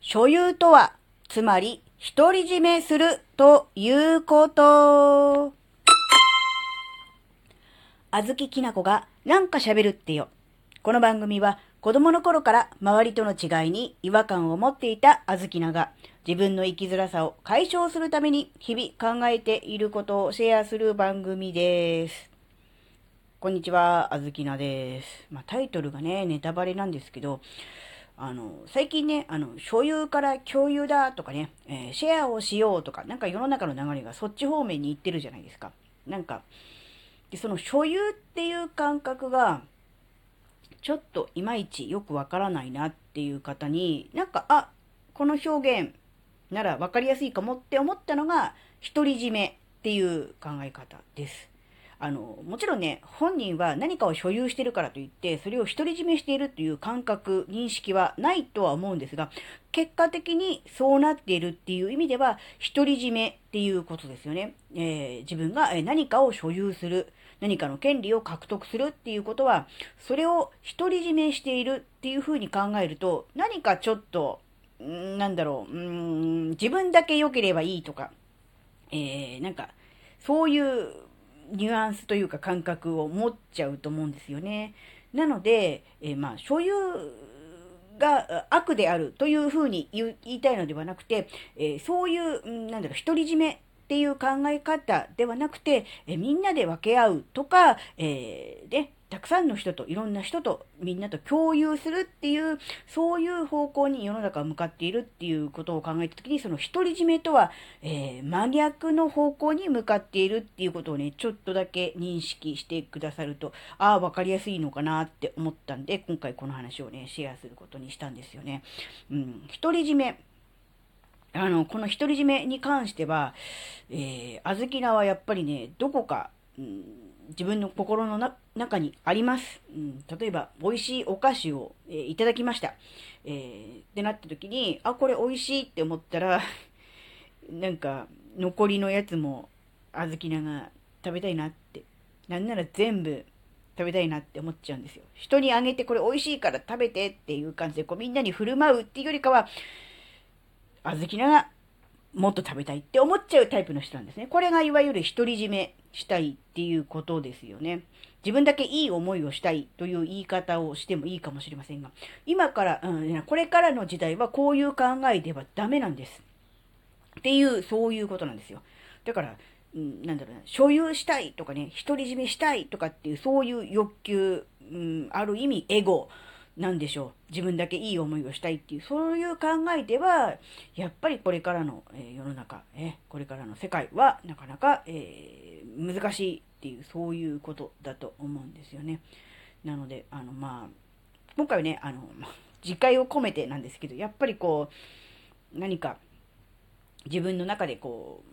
所有とは、つまり、独り占めするということ。あずききなこがなんか喋るってよ。この番組は子供の頃から周りとの違いに違和感を持っていたあずきなが自分の生きづらさを解消するために日々考えていることをシェアする番組です。こんにちは、あずきなです。まあ、タイトルがね、ネタバレなんですけど、あの、最近ね、あの、所有から共有だとかね、えーシェアをしようとか、なんか世の中の流れがそっち方面に行ってるじゃないですか。なんか、で、その所有っていう感覚が、ちょっといまいちよくわからないなっていう方に、なんか、あ、この表現ならわかりやすいかもって思ったのが、独り占めっていう考え方です。あの、もちろんね、本人は何かを所有してるからといって、それを独り占めしているという感覚、認識はないとは思うんですが、結果的にそうなっているっていう意味では、独り占めっていうことですよね。えー自分が何かを所有する、何かの権利を獲得するっていうことは、それを独り占めしているっていうふうに考えると、何かちょっと、んなんだろう、うん、自分だけ良ければいいとか、えーなんか、そういうニュアンスというか感覚を持っちゃうと思うんですよね。なので、えーまあ、所有が悪であるというふうに言いたいのではなくて、えーそういう、なんだろう、独り占めっていう考え方ではなくて、えーみんなで分け合うとか、えーで、たくさんの人と、いろんな人と、みんなと共有するっていう、そういう方向に世の中は向かっているっていうことを考えたときに、その独り占めとは、えー真逆の方向に向かっているっていうことをね、ちょっとだけ認識してくださると、ああ、わかりやすいのかなって思ったんで、今回この話をね、シェアすることにしたんですよね。うん、独り占め。あの、この独り占めに関しては、えー、あずきなはやっぱりね、どこか、うん自分の心のな中にあります。うん、例えば、美味しいお菓子を、えーいただきました。えーってなった時に、あ、これ美味しいって思ったら、なんか、残りのやつも、あずきなが食べたいなって。なんなら全部食べたいなって思っちゃうんですよ。人にあげてこれ美味しいから食べてっていう感じで、こうみんなに振る舞うっていうよりかは、あずきながもっと食べたいって思っちゃうタイプの人なんですね。これがいわゆる独り占めしたいっていうことですよね。自分だけいい思いをしたいという言い方をしてもいいかもしれませんが、今から、うん、これからの時代はこういう考えではダメなんです。っていう、そういうことなんですよ。だから、うん、なんだろうな、所有したいとかね、独り占めしたいとかっていう、そういう欲求、うん、ある意味エゴなんでしょう。自分だけいい思いをしたいっていう、そういう考えでは、やっぱりこれからの、え世の中、えこれからの世界は、なかなか、えー難しいっていう、そういうことだと思うんですよね。なので、あの、まあ、今回はね、あの、自戒を込めてなんですけど、やっぱりこう、何か、自分の中でこ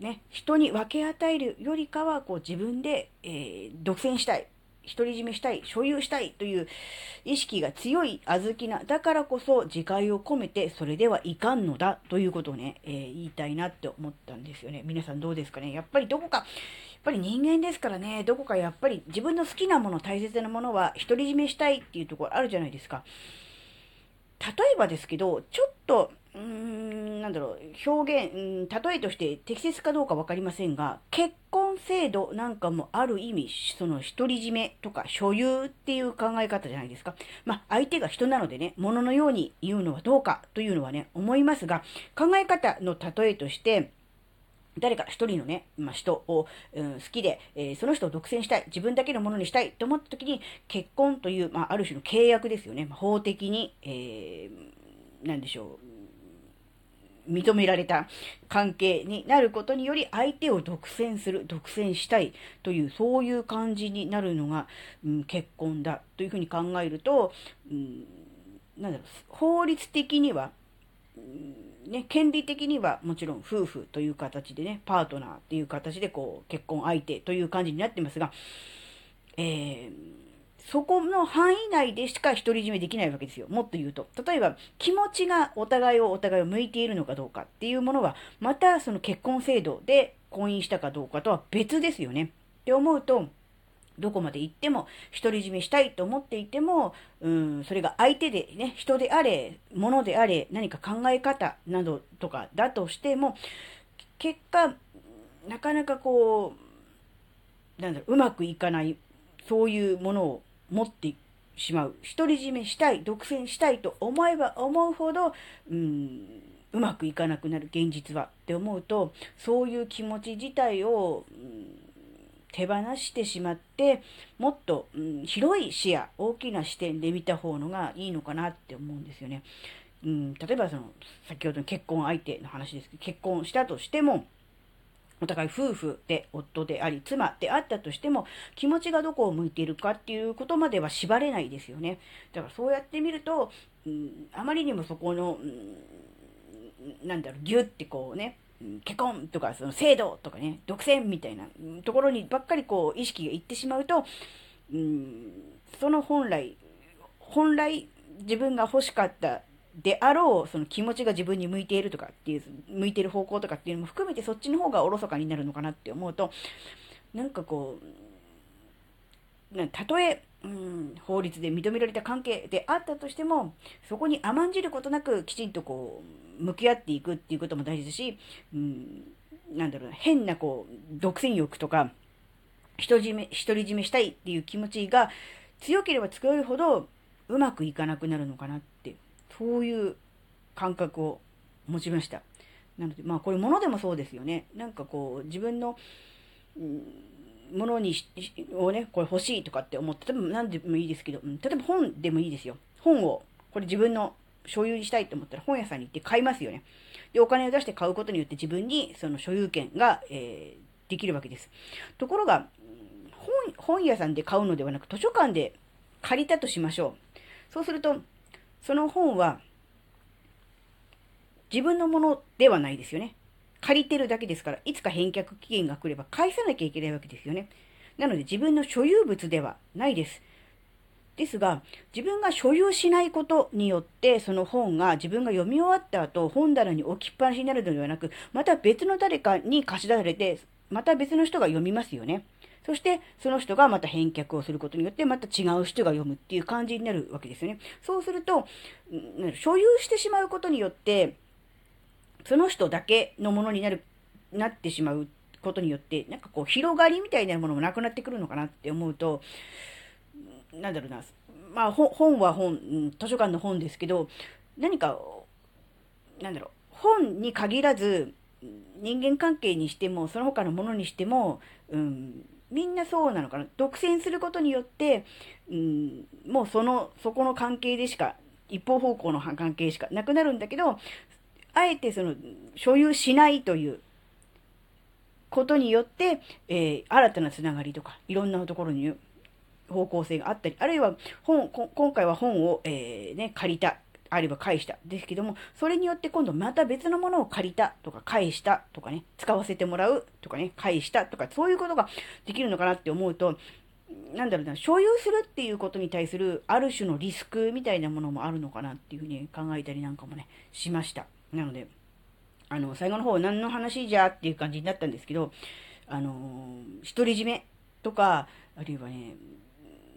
う、ね、人に分け与えるよりかは、こう自分で、えー独占したい、独り占めしたい、所有したいという意識が強い小豆な、だからこそ自戒を込めて、それではいかんのだということをね、えー言いたいなって思ったんですよね。皆さんどうですかね？やっぱりどこか、やっぱり人間ですからね、どこかやっぱり自分の好きなもの、大切なものは独り占めしたいっていうところあるじゃないですか。例えばですけど、ちょっと、うーん、なんだろう、表現、例えとして適切かどうかわかりませんが、結婚制度なんかもある意味、その独り占めとか所有っていう考え方じゃないですか。まあ、相手が人なのでね、物のように言うのはどうかというのはね、思いますが、考え方の例えとして、誰か一人のね、まあ、人を、うん好きで、えーその人を独占したい、自分だけのものにしたいと思った時に、結婚という、まあ、ある種の契約ですよね。まあ法的に、えーなんでしょう、認められた関係になることにより、相手を独占する、独占したいという、そういう感じになるのが、うん結婚だというふうに考えると、うんなんだろう、法律的には、ね、権利的にはもちろん夫婦という形でね、パートナーっていう形でこう結婚相手という感じになってますが、えーそこの範囲内でしか独り占めできないわけですよ。もっと言うと。例えば、気持ちがお互いをお互いを向いているのかどうかっていうものは、またその結婚制度で婚姻したかどうかとは別ですよね。って思うと、どこまで行っても、独り占めしたいと思っていても、うん、それが相手でね、人であれ、物であれ、何か考え方などとかだとしても、結果、なかなかこう、なんだろう、うまくいかない、そういうものを持ってしまう。独り占めしたい、独占したいと思えば思うほど、うん、うまくいかなくなる現実はって思うと、そういう気持ち自体を、うん手放してしまって、もっと、うん、広い視野、大きな視点で見た方のがいいのかなって思うんですよね。うん、例えばその、先ほどの結婚相手の話ですけど、結婚したとしても、お互い夫婦で夫であり妻であったとしても気持ちがどこを向いているかっていうことまでは縛れないですよね。だからそうやってみると、うん、あまりにもそこの、うん、なんだろう、ギュってこうね、結婚とか、その制度とかね、独占みたいなところにばっかりこう意識がいってしまうと、うん、その本来、本来自分が欲しかったであろう、その気持ちが自分に向いているとかっていう、向いてる方向とかっていうのも含めてそっちの方がおろそかになるのかなって思うと、なんかこう、たとえ、うん、法律で認められた関係であったとしても、そこに甘んじることなくきちんとこう、向き合っていくっていうことも大事だし、うん、なんだろう、変なこう、独占欲とか、独り占め、独り占めしたいっていう気持ちが強ければ強いほどうまくいかなくなるのかなって、そういう感覚を持ちました。なので、まあこれ物でもそうですよね。なんかこう、自分の、ものにをね、これ欲しいとかって思って、例えば何でもいいですけど、例えば本でもいいですよ。本を、これ自分の所有にしたいと思ったら本屋さんに行って買いますよね。で、お金を出して買うことによって自分にその所有権が、えー、できるわけです。ところが、本、本屋さんで買うのではなく図書館で借りたとしましょう。そうすると、その本は自分のものではないですよね。借りてるだけですから、いつか返却期限が来れば返さなきゃいけないわけですよね。なので自分の所有物ではないです。ですが、自分が所有しないことによって、その本が自分が読み終わった後、本棚に置きっぱなしになるのではなく、また別の誰かに貸し出されて、また別の人が読みますよね。そして、その人がまた返却をすることによって、また違う人が読むっていう感じになるわけですよね。そうすると、所有してしまうことによって、その人だけのものになる、なってしまうことによって、なんかこう、広がりみたいなものもなくなってくるのかなって思うと、なんだろうな、まあ本は本、図書館の本ですけど、何か、なんだろう、本に限らず、人間関係にしても、その他のものにしても、うん、みんなそうなのかな。独占することによって、うん、もうその、そこの関係でしか、一方方向の関係しかなくなるんだけど、あえてその、所有しないということによって、えー、新たなつながりとか、いろんなところに方向性があったり、あるいは本、今回は本を、えー、ね、借りた、あるいは返した。ですけども、それによって今度また別のものを借りたとか返したとかね、使わせてもらうとかね、返したとか、そういうことができるのかなって思うと、なんだろうな、所有するっていうことに対するある種のリスクみたいなものもあるのかなっていうふうに考えたりなんかもね、しました。なので、あの、最後の方何の話じゃっていう感じになったんですけど、あのー、独り占めとか、あるいはね、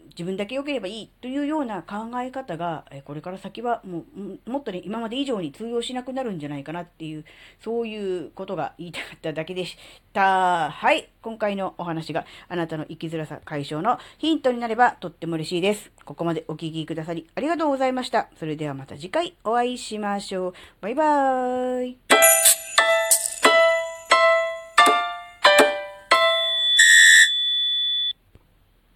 自分だけ良ければいいというような考え方が、これから先はもう、もっとね、今まで以上に通用しなくなるんじゃないかなっていう、そういうことが言いたかっただけでした。はい。今回のお話があなたの生きづらさ解消のヒントになればとっても嬉しいです。ここまでお聴きくださりありがとうございました。それではまた次回お会いしましょう。バイバーイ。